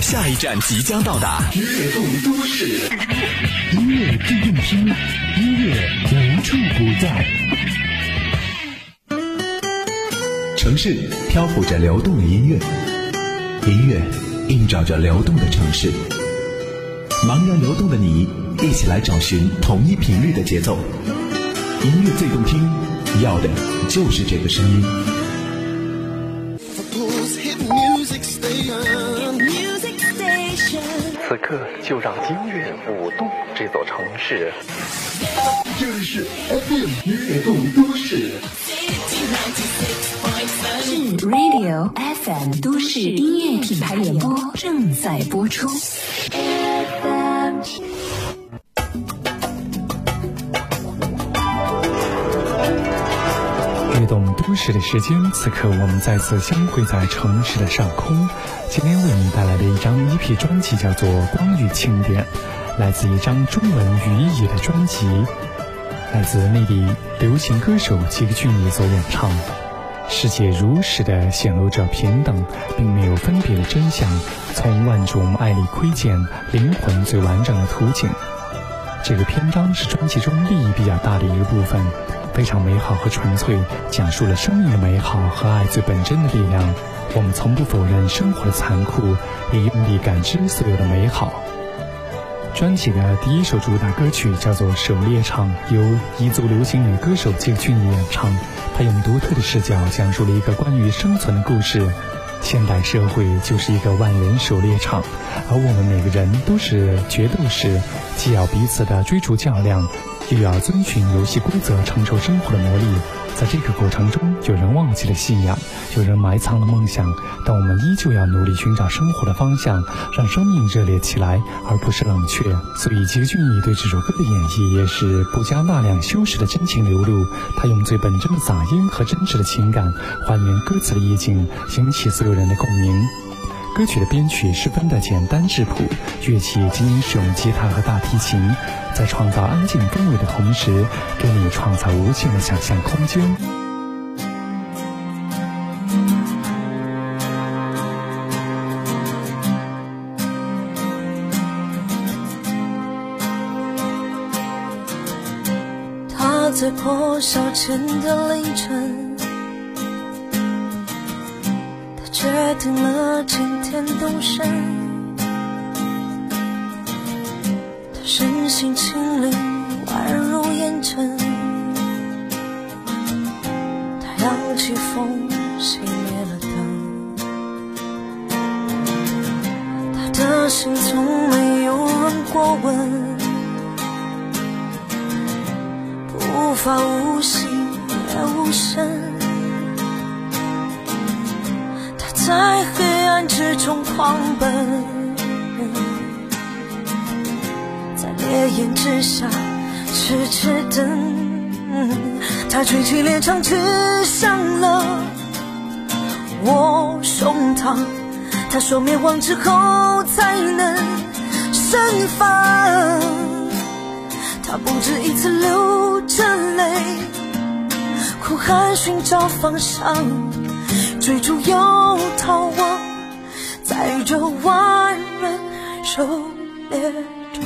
下一站即将到达，悦动都市，音乐最动听，音乐无处不在。城市漂浮着流动的音乐，音乐映照着流动的城市。茫然流动的你，一起来找寻同一频率的节奏。音乐最动听，要的就是这个声音。此刻就让音乐舞动这座城市。这里是 FM 悦动都市。是 Radio FM 都市音乐品牌联播正在播出。都市的时间，此刻我们再次相会在城市的上空。今天为你带来的一张 EP 专辑叫做《光与庆典》，来自一张中文语义的专辑，来自内地流行歌手吉克隽逸所演唱。世界如实的显露着平等，并没有分别的真相，从万种爱里窥见灵魂最完整的图景。这个篇章是专辑中利益比较大的一个部分，非常美好和纯粹，讲述了生命的美好和爱最本真的力量。我们从不否认生活的残酷，也用力感知所有的美好。专辑的第一首主打歌曲叫做《狩猎场》，由彝族流行女歌手吉克隽逸演唱。她用独特的视角讲述了一个关于生存的故事。现代社会就是一个万人狩猎场，而我们每个人都是决斗士，既要彼此的追逐较量，又要遵循游戏规则，承受生活的磨砺。在这个过程中，有人忘记了信仰，有人埋藏了梦想，但我们依旧要努力寻找生活的方向，让生命热烈起来，而不是冷却。所以，吉克隽逸对这首歌的演绎也是不加大量修饰的真情流露。他用最本真的嗓音和真挚的情感，还原歌词的意境，引起所有人的共鸣。歌曲的编曲十分的简单质朴，乐器仅仅使用吉他和大提琴，在创造安静氛围的同时，给你创造无限的想象空间。他在破晓前的凌晨。决定了今天动身，他身心轻灵，宛如烟尘。他扬起风，熄灭了灯。他的心从没有人过问，无法无形也无声。在黑暗之中狂奔，在烈焰之下痴痴等。他举起猎枪，刺向了我胸膛。他说灭亡之后才能盛放。他不止一次流着泪，哭喊寻找方向。追逐又逃亡，在这万人狩猎场。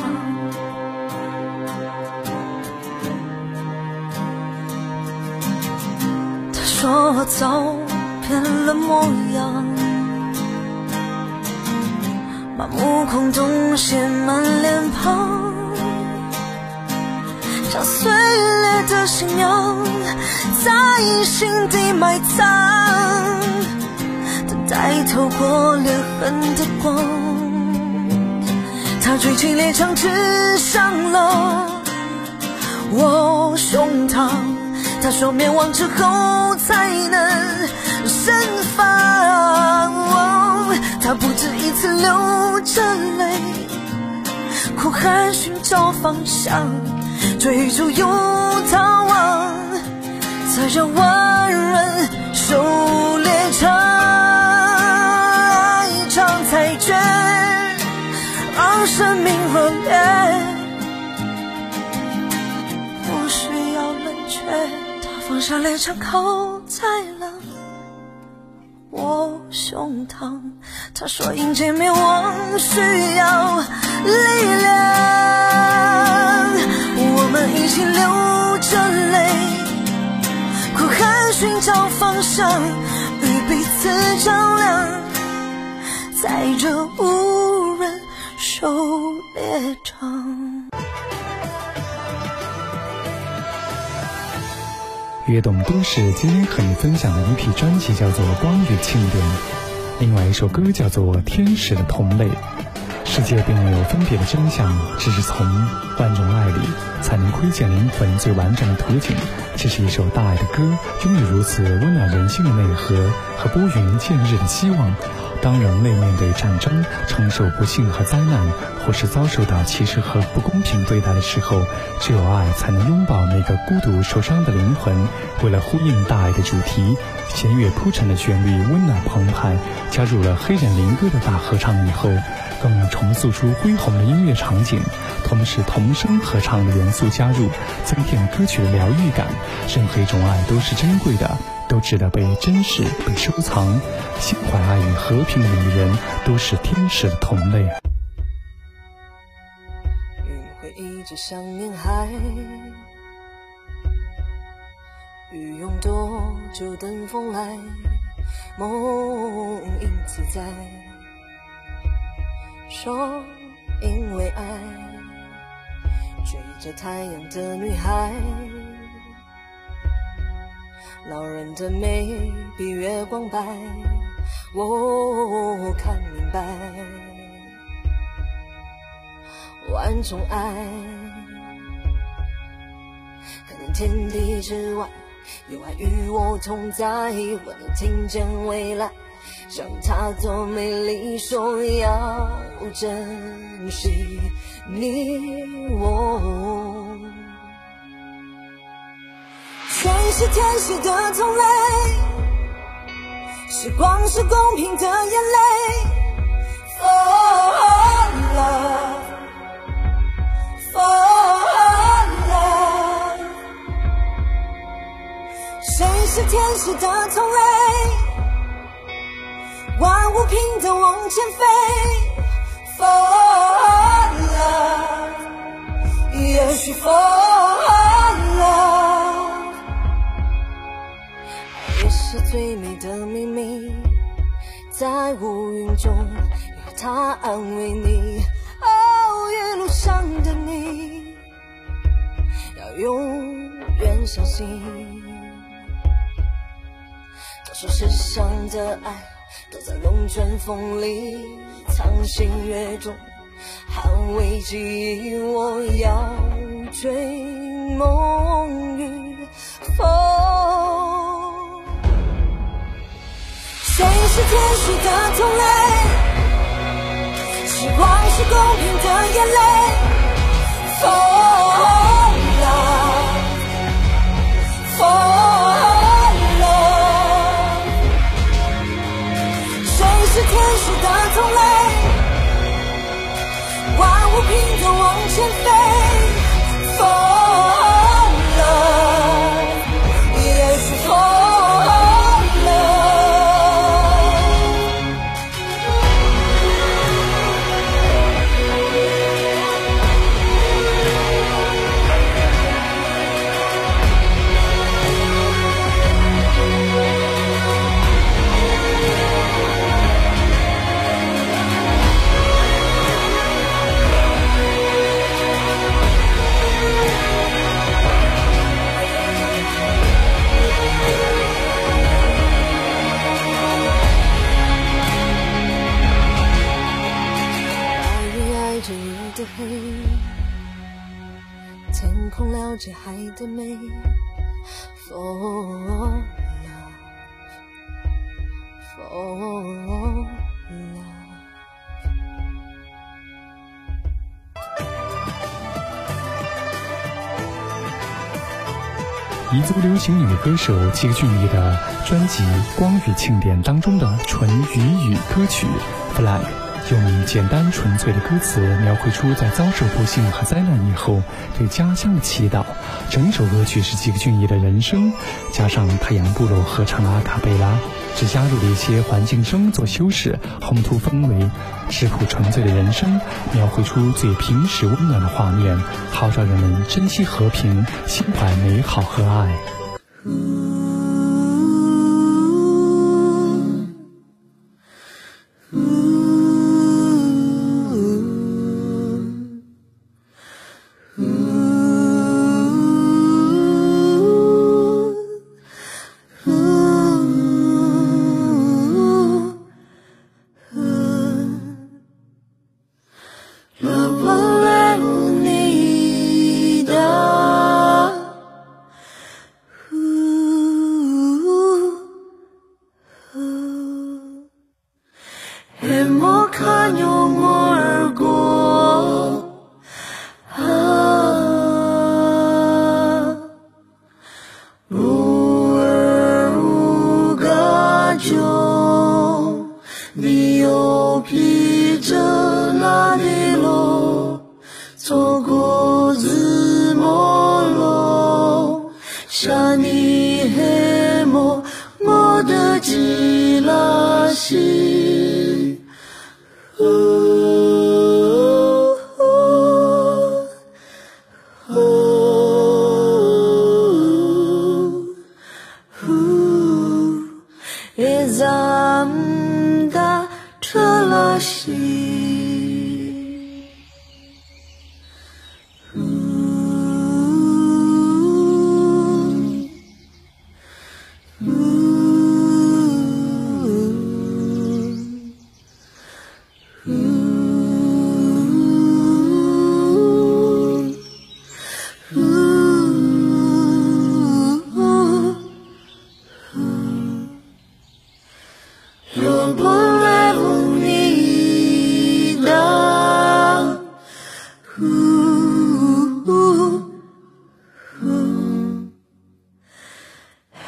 他说我早变了模样，麻木空洞写满脸庞，将碎裂的信仰在心底埋藏。在透过裂痕的光，他举起猎枪指向了我胸膛。他说灭亡之后才能盛放。他不止一次流着泪，哭喊寻找方向，追逐又逃亡，在这万下猎枪，靠在了我胸膛。他说迎接灭亡需要力量，我们一起流着泪，哭喊寻找方向，与彼此照亮，在这无人狩猎场。悦动都市今天和你分享的一批专辑叫做《光与庆典》，另外一首歌叫做《天使的同类》。世界并没有分别的真相，只是从万种爱里才能窥见灵魂最完整的图景。这是一首大爱的歌，拥有如此温暖人心的内核和拨云见日的希望。当人类面对战争、承受不幸和灾难，或是遭受到歧视和不公平对待的时候，只有爱才能拥抱那个孤独受伤的灵魂。为了呼应大爱的主题，弦乐铺陈的旋律温暖澎湃，加入了黑人灵歌的大合唱以后，更重塑出恢宏的音乐场景。同时，童声合唱的元素加入，增添歌曲的疗愈感。任何一种爱都是珍贵的。都值得被珍视、被收藏。心怀爱与和平的女人，都是天使的同类。云会一直想念海，雨用多久等风来？梦因此在，说因为爱，追着太阳的女孩。老人的美比月光白，我看明白。万种爱，可能天地之外有爱与我同在，我能听见未来，像他多美丽，说要珍惜你我。是天使的同类，时光是公平的眼泪。For love, for love，谁是天使的同类？万物平等往前飞。For 中有他安慰你。哦，一路上的你，要永远相信。都说世上的爱，都在龙卷风里藏心月中，捍卫记忆。我要追梦与风。天使的同类？时光是公平的眼泪。彝族流行女歌手吉克隽逸的专辑《光与庆典》当中的纯彝语歌曲《Flag》，用简单纯粹的歌词描绘出在遭受不幸和灾难以后对家乡的祈祷整首歌曲是吉克隽逸的人生加上太阳部落合唱的阿卡贝拉？只加入了一些环境声做修饰烘托氛围质朴纯粹的人生描绘出最平实温暖的画面号召人们珍惜和平心怀美好和爱。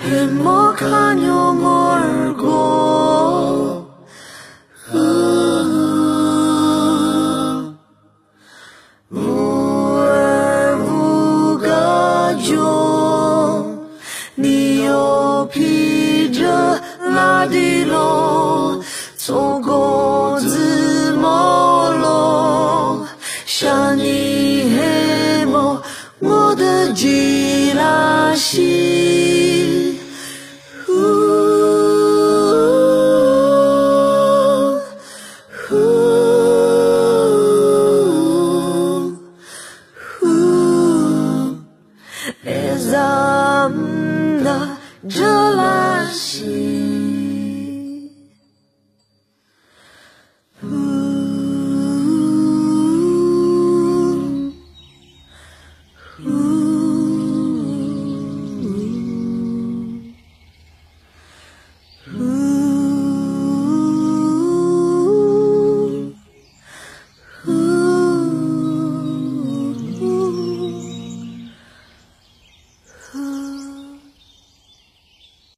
행복한 영혼. 吉拉西。